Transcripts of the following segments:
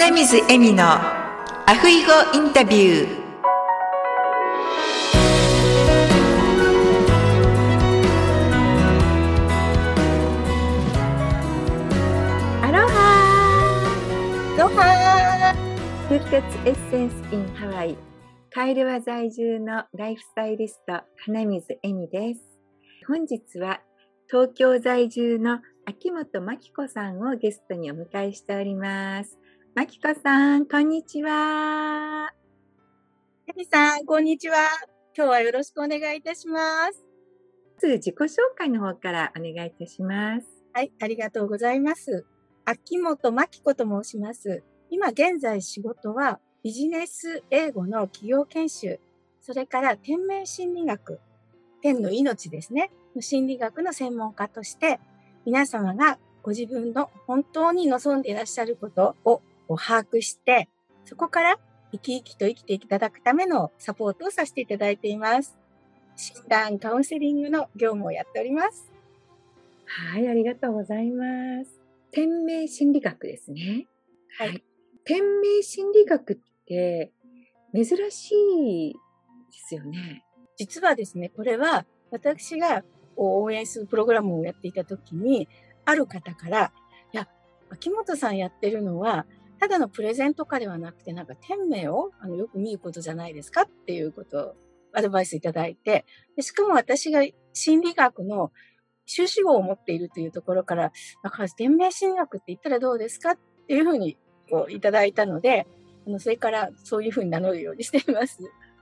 花水恵美のアフイゴインタビュー。アロハロハ復活エッセンスインハワイ。カイルワ在住のライフスタイリスト花水恵美です。本日は東京在住の秋元真紀子さんをゲストにお迎えしておりますまきこさん、こんにちは。エミさん、こんにちは。今日はよろしくお願いいたします。まず自己紹介の方からお願いいたします。はい、ありがとうございます。秋元真紀子と申します。今現在仕事はビジネス英語の企業研修、それから天命心理学、天の命ですね、心理学の専門家として、皆様がご自分の本当に望んでいらっしゃることをを把握して、そこから生き生きと生きていただくためのサポートをさせていただいています。診断、カウンセリングの業務をやっております。はい、ありがとうございます。天命心理学ですね。はい。天命心理学って珍しいですよね。実はですね、これは私が応援するプログラムをやっていた時に、ある方から、いや、秋元さんやってるのは、ただのプレゼントかではなくて、なんか天命をあのよく見ることじゃないですかっていうことをアドバイスいただいて、でしかも私が心理学の修士号を持っているというところから、だから天命心理学って言ったらどうですかっていうふうにこういただいたので、あのそれからそういうふうに名乗るようにしています。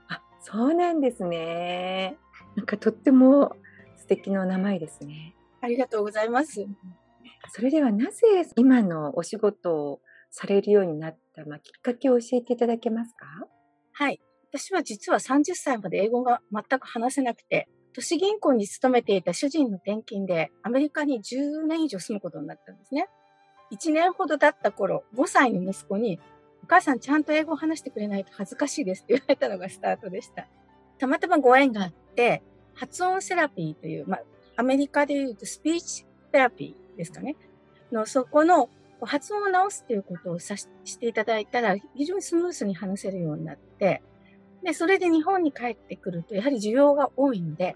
あ、そうなんですね。なんかとっても素敵な名前ですね。ありがとうございます。それではなぜ今のお仕事をされるようになった、まあ、きっかけを教えていただけますか？はい。私は実は30歳まで英語が全く話せなくて、都市銀行に勤めていた主人の転勤でアメリカに10年以上住むことになったんですね。1年ほど経った頃、5歳の息子に、お母さんちゃんと英語を話してくれないと恥ずかしいですって言われたのがスタートでした。たまたまご縁があって、発音セラピーという、まあ、アメリカで言うとスピーチセラピーですかね。の、そこの発音を直すっていうことをさしていただいたら、非常にスムースに話せるようになって、で、それで日本に帰ってくると、やはり需要が多いので、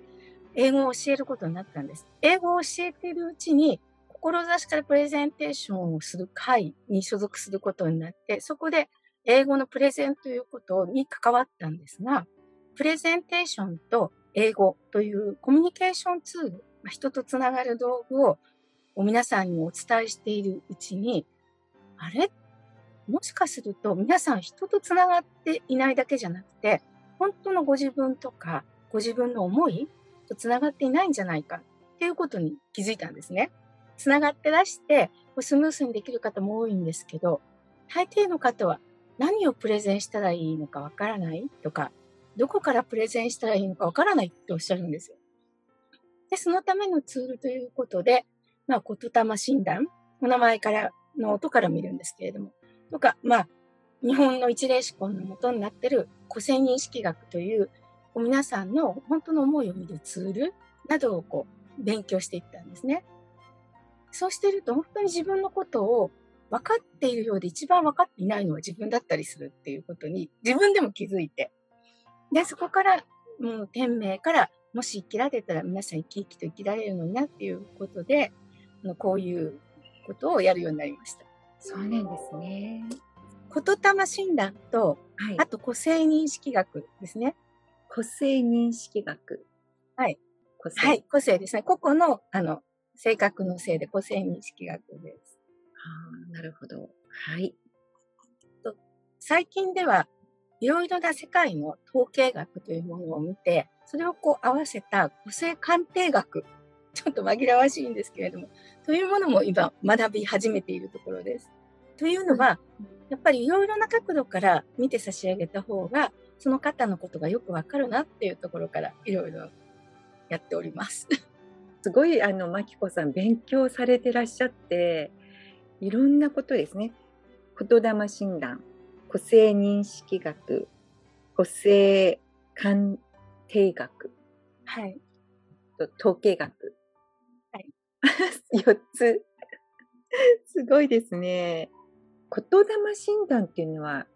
英語を教えることになったんです。英語を教えているうちに、志からプレゼンテーションをする会に所属することになって、そこで英語のプレゼンということに関わったんですが、プレゼンテーションと英語というコミュニケーションツール、人とつながる道具をを皆さんにお伝えしているうちに、あれ？もしかすると皆さん人とつながっていないだけじゃなくて、本当のご自分とかご自分の思いとつながっていないんじゃないかっていうことに気づいたんですね。つながってらしてスムースにできる方も多いんですけど、大抵の方は何をプレゼンしたらいいのかわからないとか、どこからプレゼンしたらいいのかわからないっておっしゃるんですよ。で、そのためのツールということで、まあ、言霊診断、お名前からの音から見るんですけれども、とか、まあ、日本の一例思考の元になっている個性認識学という、皆さんの本当の思いを見るツールなどをこう勉強していったんですね。そうしてると本当に自分のことを分かっているようで一番分かっていないのは自分だったりするっていうことに自分でも気づいて。で、そこからもう天命からもし生きられたら皆さん生き生きと生きられるのになっていうことで、のこういうことをやるようになりました。そうなんですね。言霊診断と、はい、あと個性認識学ですね。個性認識学。はい。個性。はい、個性ですね。個々の、あの、性格のせいで個性認識学です。はあ、なるほど。はい。と最近では、いろいろな世界の統計学というものを見て、それをこう合わせた個性鑑定学ちょっと紛らわしいんですけれども、というものも今学び始めているところです。というのは、やっぱりいろいろな角度から見て差し上げた方が、その方のことがよくわかるなっていうところからいろいろやっております。すごい、あの、まきこさん、勉強されてらっしゃって、いろんなことですね。言霊診断、個性認識学、個性鑑定学、はい、統計学、4つ。すごいですね。言霊診断っていうのは、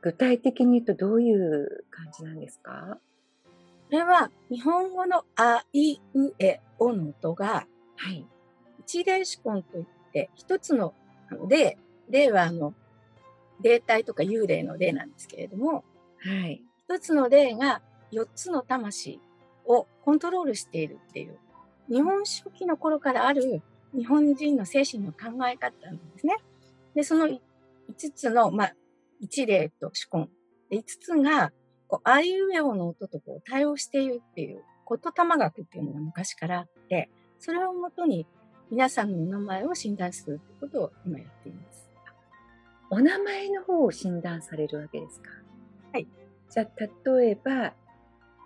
具体的に言うとどういう感じなんですか？これは日本語のあいうえおの音が、はい。一例指根といって、一つの例、例はあの、霊体とか幽霊の例なんですけれども、はい。一つの霊が四つの魂をコントロールしているっていう、日本初期の頃からある日本人の精神の考え方なんですね。で、その5つの、まあ、一例と主根。で、5つが、こう、あいうえおの音とこう対応しているっていう、言霊学っていうのが昔からあって、それをもとに皆さんのお名前を診断するってことを今やっています。お名前の方を診断されるわけですか？はい。じゃあ、例えば、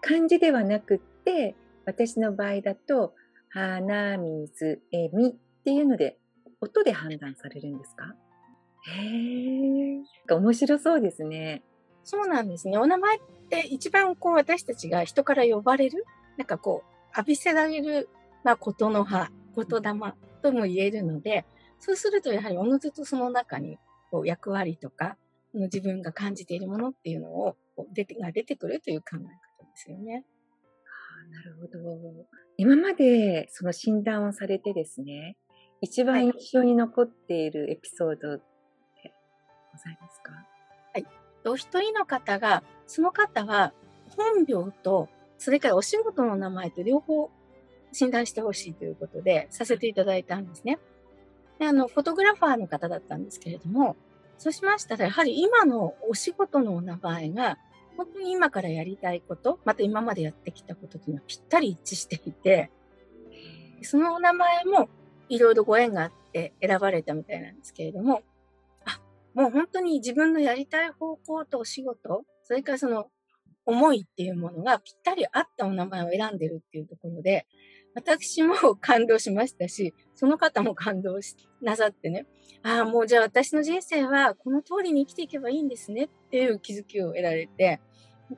漢字ではなくって、私の場合だと、鼻水えみっていうので、音で判断されるんですか？へえ。面白そうですね。そうなんですね。お名前って一番こう私たちが人から呼ばれる、なんかこう浴びせられる、まあ、ことの葉、言霊とも言えるので、そうするとやはりおのずとその中にこう役割とか、自分が感じているものっていうのを出てが出てくるという考え方ですよね。あなるほど。今までその診断をされてですね、一番印象に残っているエピソードございますか？はい。お一人の方が、その方は本名と、それからお仕事の名前と両方診断してほしいということでさせていただいたんですね。で、あの、フォトグラファーの方だったんですけれども、そうしましたら、やはり今のお仕事のお名前が、本当に今からやりたいこと、また今までやってきたことというのはぴったり一致していて、そのお名前もいろいろご縁があって選ばれたみたいなんですけれども、あもう本当に自分のやりたい方向とお仕事、それからその思いっていうものがぴったり合ったお名前を選んでるっていうところで、私も感動しましたし、その方も感動しなさってね、ああ、もうじゃあ私の人生はこの通りに生きていけばいいんですねっていう気づきを得られて、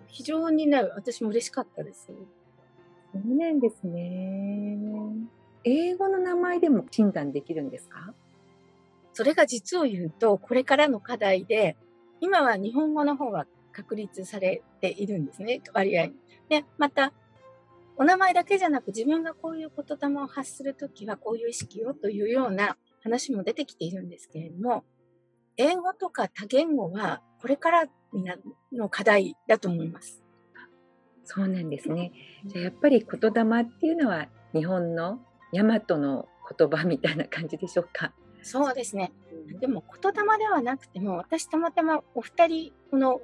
非常にね、私も嬉しかったです。そうなんですね。英語の名前でも診断できるんですか？それが実を言うと、これからの課題で、今は日本語の方が確立されているんですね、割合。で、また、お名前だけじゃなく自分がこういう言霊を発するときはこういう意識をというような話も出てきているんですけれども、英語とか多言語はこれからの課題だと思います。そうなんですね。じゃあやっぱり言霊っていうのは日本の大和の言葉みたいな感じでしょうか？そうですね。でも言霊ではなくても、私たまたまお二人、この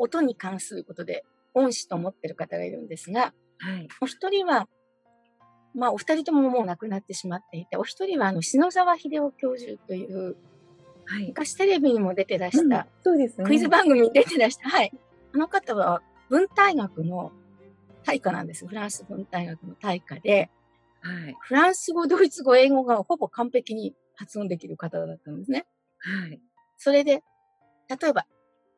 音に関することで恩師と思ってる方がいるんですが、はい、お一人は、まあお二人とももう亡くなってしまっていて、お一人はあの篠沢秀夫教授という、はい、昔テレビにも出てらした、そうですね、クイズ番組に出てらした、はい。あの方は文体学の大家なんです。フランス文体学の大家で、はい、フランス語、ドイツ語、英語がほぼ完璧に発音できる方だったんですね。はい。それで、例えば、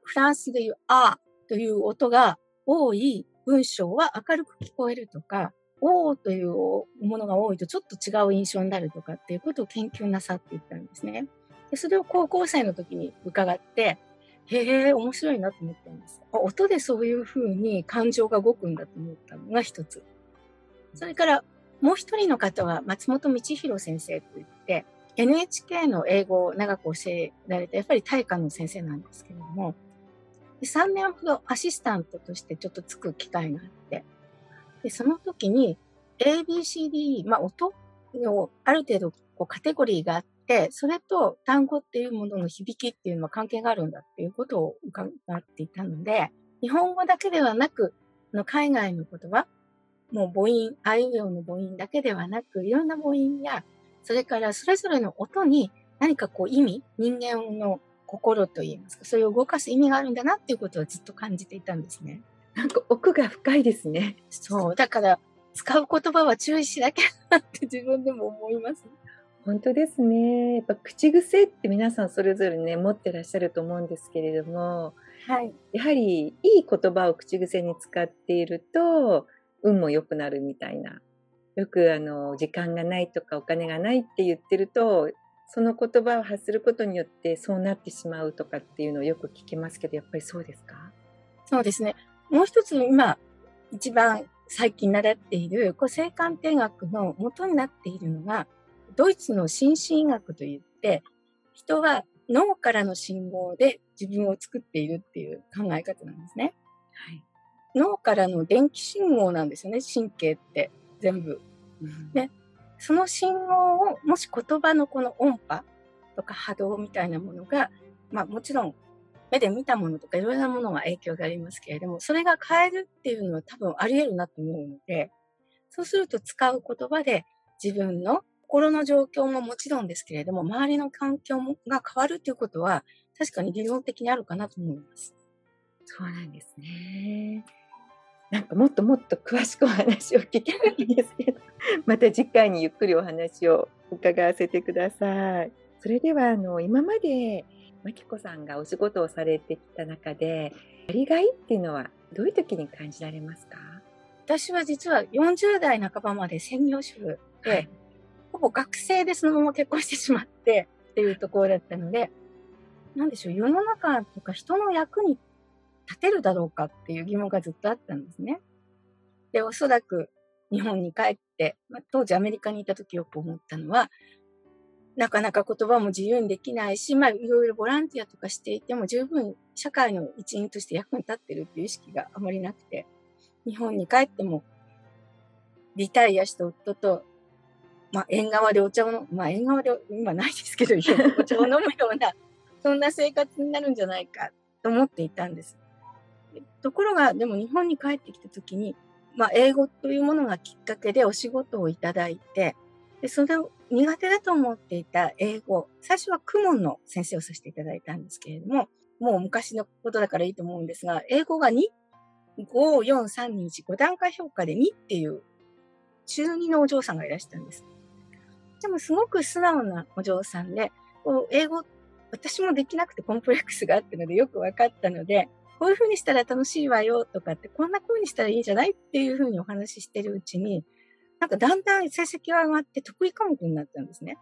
フランスでいうあという音が多い文章は明るく聞こえるとか、おーというものが多いとちょっと違う印象になるとかっていうことを研究なさっていったんですね。でそれを高校生の時に伺って、へえ、面白いなと思ったんです。音でそういうふうに感情が動くんだと思ったのが一つ。それから、もう一人の方は松本道弘先生といって、NHK の英語を長く教えられた、やっぱり大化の先生なんですけれども、3年ほどアシスタントとしてちょっとつく機会があって、でその時に ABCD、まあ音のある程度こうカテゴリーがあって、それと単語っていうものの響きっていうのは関係があるんだっていうことを伺っていたので、日本語だけではなく、の海外の言葉、もう母音、あいうえおの母音だけではなく、いろんな母音やそれからそれぞれの音に何かこう意味、人間の心といいますか、それを動かす意味があるんだなっていうことをずっと感じていたんですね。なんか奥が深いですね。そう。だから、使う言葉は注意しなきゃなって自分でも思います。本当ですね。やっぱ口癖って皆さんそれぞれね、持ってらっしゃると思うんですけれども、はい。やはりいい言葉を口癖に使っていると、運も良くなるみたいなよくあの時間がないとかお金がないって言ってるとその言葉を発することによってそうなってしまうとかっていうのをよく聞きますけど、やっぱりそうですか？そうですね。もう一つ今、一番最近習っている、こう性鑑定学の元になっているのが、ドイツの心身医学といって、人は脳からの信号で自分を作っているっていう考え方なんですね。はい、脳からの電気信号なんですよね、神経って全部。うん、で、その信号を、もし言葉のこの音波とか波動みたいなものが、まあもちろん目で見たものとかいろいろなものが影響がありますけれども、それが変えるっていうのは多分あり得るなと思うので、そうすると使う言葉で自分の心の状況ももちろんですけれども、周りの環境もが変わるということは、確かに理論的にあるかなと思います。そうなんですね。なんかもっともっと詳しくお話を聞きたいんですけど、また次回にゆっくりお話を伺わせてください。それではあの今までまきこさんがお仕事をされてきた中で、やりがいっていうのはどういう時に感じられますか？私は実は40代半ばまで専業主婦で、はい、ほぼ学生でそのまま結婚してしまってっていうところだったので、なんでしょう、世の中とか人の役に立てるだろうかっていう疑問がずっとあったんですね。で、おそらく日本に帰って、まあ、当時アメリカにいた時よく思ったのは、なかなか言葉も自由にできないし、まあ、いろいろボランティアとかしていても十分社会の一員として役に立ってるっていう意識があまりなくて、日本に帰っても、リタイアした夫と、まあ、縁側でお茶を飲む、まあ、縁側で今ないですけど、お茶を飲むような、そんな生活になるんじゃないかと思っていたんです。ところが、でも日本に帰ってきた時に、まあ、英語というものがきっかけでお仕事をいただいて、で、それを苦手だと思っていた英語、最初はクモンの先生をさせていただいたんですけれども、もう昔のことだからいいと思うんですが、英語が2、5、4、3、2、1、5段階評価で2っていう中2のお嬢さんがいらしたんです。でもすごく素直なお嬢さんで、こう英語、私もできなくてコンプレックスがあったのでよく分かったので、こういうふうにしたら楽しいわよとかって、こんな風にしたらいいんじゃないっていうふうにお話ししてるうちに、なんかだんだん成績が上がって得意科目になったんですね。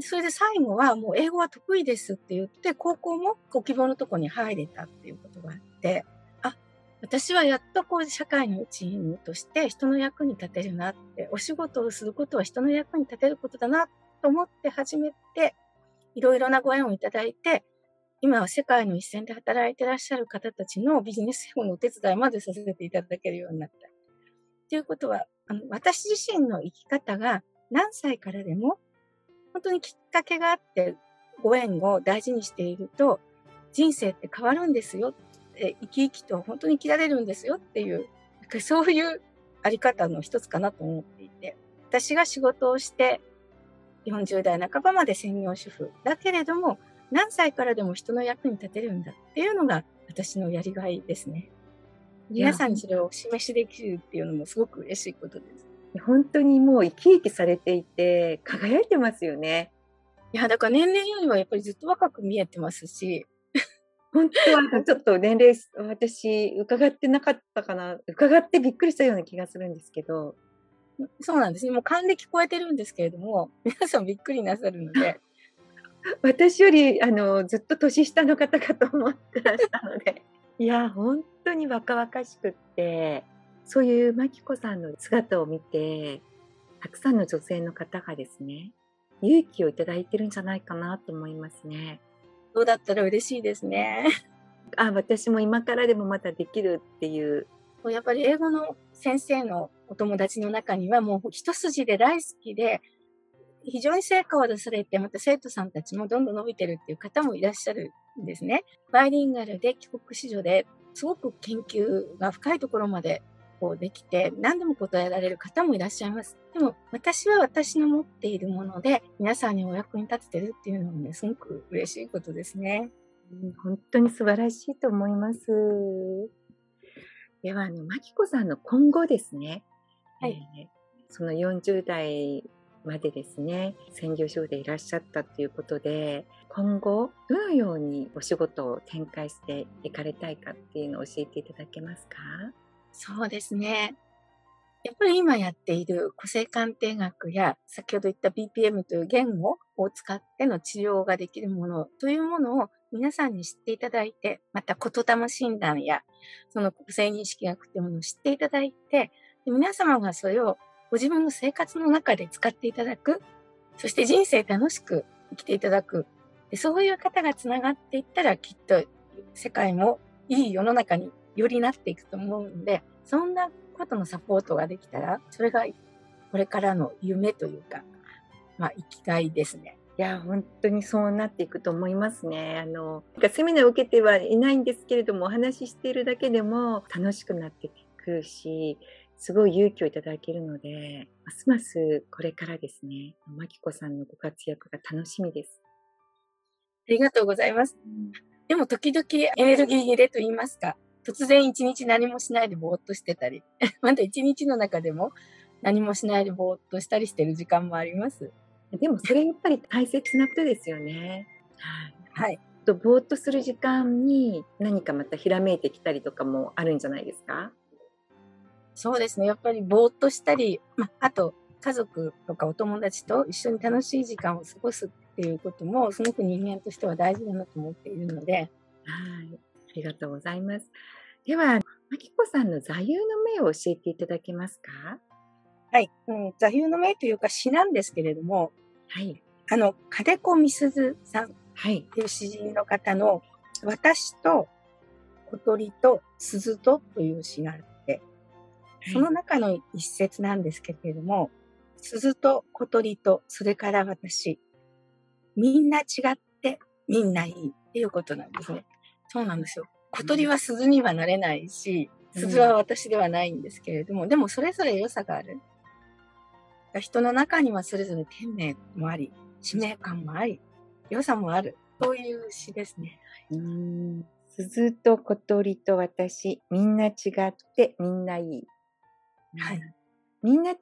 それで最後はもう英語は得意ですって言って、高校もご希望のとこに入れたっていうことがあって、あ、私はやっとこう社会の一員として人の役に立てるなって、お仕事をすることは人の役に立てることだなと思って始めて、いろいろなご縁をいただいて、今は世界の一線で働いてらっしゃる方たちのビジネスのお手伝いまでさせていただけるようになった。ということは、あの私自身の生き方が何歳からでも本当にきっかけがあってご縁を大事にしていると人生って変わるんですよって生き生きと本当に生きられるんですよっていうそういうあり方の一つかなと思っていて私が仕事をして40代半ばまで専業主婦だけれども何歳からでも人の役に立てるんだっていうのが私のやりがいですね。皆さんにそれをお示しできるっていうのもすごく嬉しいことです。本当にもう生き生きされていて輝いてますよね。いや、だから年齢よりはやっぱりずっと若く見えてますし。本当はちょっと年齢、私伺ってなかったかな。伺ってびっくりしたような気がするんですけど。そうなんですね。もう還暦超えてるんですけれども、皆さんびっくりなさるので。私よりあのずっと年下の方かと思ってらしたので。いや、本当に若々しくって、そういうマキコさんの姿を見て、たくさんの女性の方がですね、勇気をいただいてるんじゃないかなと思いますね。そうだったら嬉しいですね。あ、私も今からでもまたできるっていう。やっぱり英語の先生のお友達の中にはもう一筋で大好きで、非常に成果を出されて、また生徒さんたちもどんどん伸びてるっていう方もいらっしゃるんですね。バイリンガルで帰国子女ですごく研究が深いところまでこうできて何でも答えられる方もいらっしゃいます。でも私は私の持っているもので皆さんにお役に立ててるっていうのはね、すごく嬉しいことですね。本当に素晴らしいと思います。では、あの、まきこさんの今後ですね。はい。えー、その40代までですね、専業主婦でいらっしゃったということで、今後、どのようにお仕事を展開していかれたいかっていうのを教えていただけますか？そうですね。やっぱり今やっている個性鑑定学や先ほど言った BPM という言語を使っての治療ができるものというものを皆さんに知っていただいて、また言霊診断やその個性認識学というものを知っていただいて、皆様がそれをご自分の生活の中で使っていただく、そして人生楽しく生きていただく、そういう方がつながっていったらきっと世界もいい世の中によりなっていくと思うんで、そんなことのサポートができたら、それがこれからの夢というか、まあ、生きがいですね。いや、本当にそうなっていくと思いますね。あの、セミナーを受けてはいないんですけれども、お話ししているだけでも楽しくなっていくし、すごい勇気をいただけるので、ますますこれからですね、まきこさんのご活躍が楽しみです。ありがとうございます。でも時々エネルギー切れと言いますか、突然一日何もしないでぼーっとしてたり、まだ一日の中でも何もしないでぼーっとしたりしてる時間もあります。でもそれやっぱり大切なことですよね。はい。はい。とぼーっとする時間に何かまたひらめいてきたりとかもあるんじゃないですか？そうですね。やっぱりぼーっとしたり、まあと家族とかお友達と一緒に楽しい時間を過ごすっていうこともすごく人間としては大事だなと思っているので。はい。ありがとうございます。では、まきこさんの座右の銘を教えていただけますか？はい、うん。座右の銘というか詩なんですけれども、はい。あの、金子みすずさんはい。という詩人の方の、私と小鳥と鈴とという詩があって、その中の一節なんですけれども、鈴と小鳥と、それから私、みんな違ってみんないいっていうことなんですね。そうなんですよ。小鳥は鈴にはなれないし、鈴は私ではないんですけれども、でもそれぞれ良さがある。人の中にはそれぞれ天命もあり、使命感もあり、良さもある。そういう詩ですね。うん鈴と小鳥と私、みんな違ってみんないい。はい。みんな違っ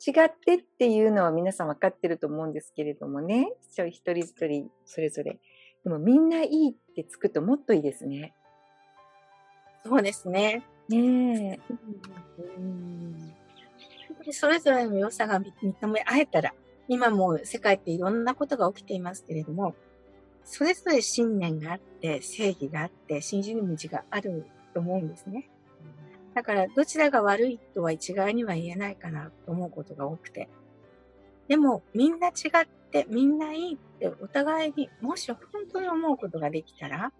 てっていうのは皆さん分かってると思うんですけれどもね。一人一人それぞれ。でもみんないいってつくともっといいですね。そうですね。ねえ。それぞれの良さが認め合えたら、今も世界っていろんなことが起きていますけれども、それぞれ信念があって、正義があって、信じる道があると思うんですね。だから、どちらが悪いとは一概には言えないかなと思うことが多くて。でも、みんな違って、みんないいってお互いに、もし本当に思うことができたら、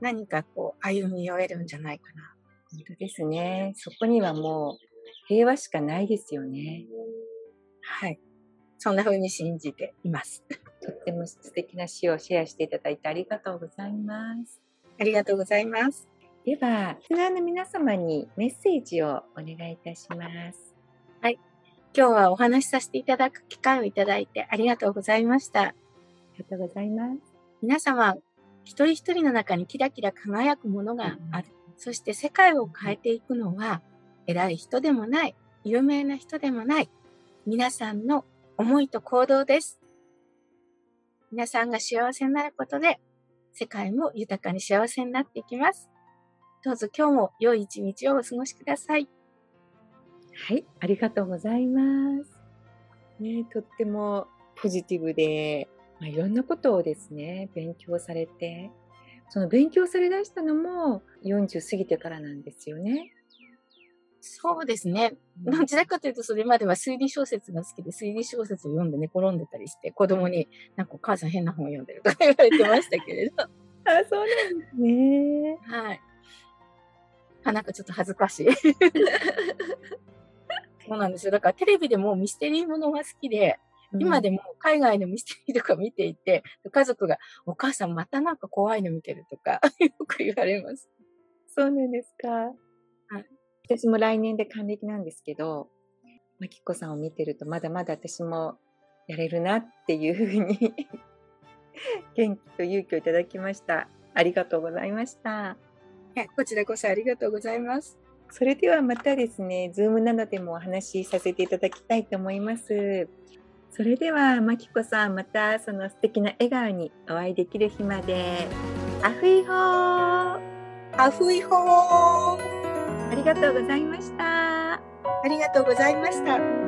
何かこう歩み寄れるんじゃないかな。本当ですね。そこにはもう平和しかないですよね。はい。そんな風に信じています。とっても素敵な詩をシェアしていただいてありがとうございます。ありがとうございます。では、リスナーの皆様にメッセージをお願いいたします。はい。今日はお話しさせていただく機会をいただいてありがとうございました。ありがとうございます。皆様、一人一人の中にキラキラ輝くものがある。そして世界を変えていくのは、偉い人でもない、有名な人でもない、皆さんの思いと行動です。皆さんが幸せになることで、世界も豊かに幸せになっていきます。どうぞ今日も良い一日をお過ごしください。はい、ありがとうございます。ね、とってもポジティブで、まあ、いろんなことをですね、勉強されて、その勉強されだしたのも40過ぎてからなんですよね。そうですね。どちらかというと、それまでは推理小説が好きで、推理小説を読んで寝転んでたりして、子供に、なんかお母さん変な本読んでるとか言われてましたけれど。あ、そうなんですね。はい。あ、なんかちょっと恥ずかしい。そうなんですよ。だからテレビでもミステリーものが好きで、今でも海外のミステリーとか見ていて、家族が、お母さんまたなんか怖いの見てるとか、よく言われます。そうなんですか。はい。私も来年で還暦なんですけど、まきこさんを見てると、まだまだ私もやれるなっていうふうに 元気と勇気をいただきました。ありがとうございました。こちらこそありがとうございます。それではまたですね、 Zoom などでもお話しさせていただきたいと思います。それでは、まきこさん、またその素敵な笑顔にお会いできる日まで。 A hui hou a hui hou ありがとうございました。あありがとうございました。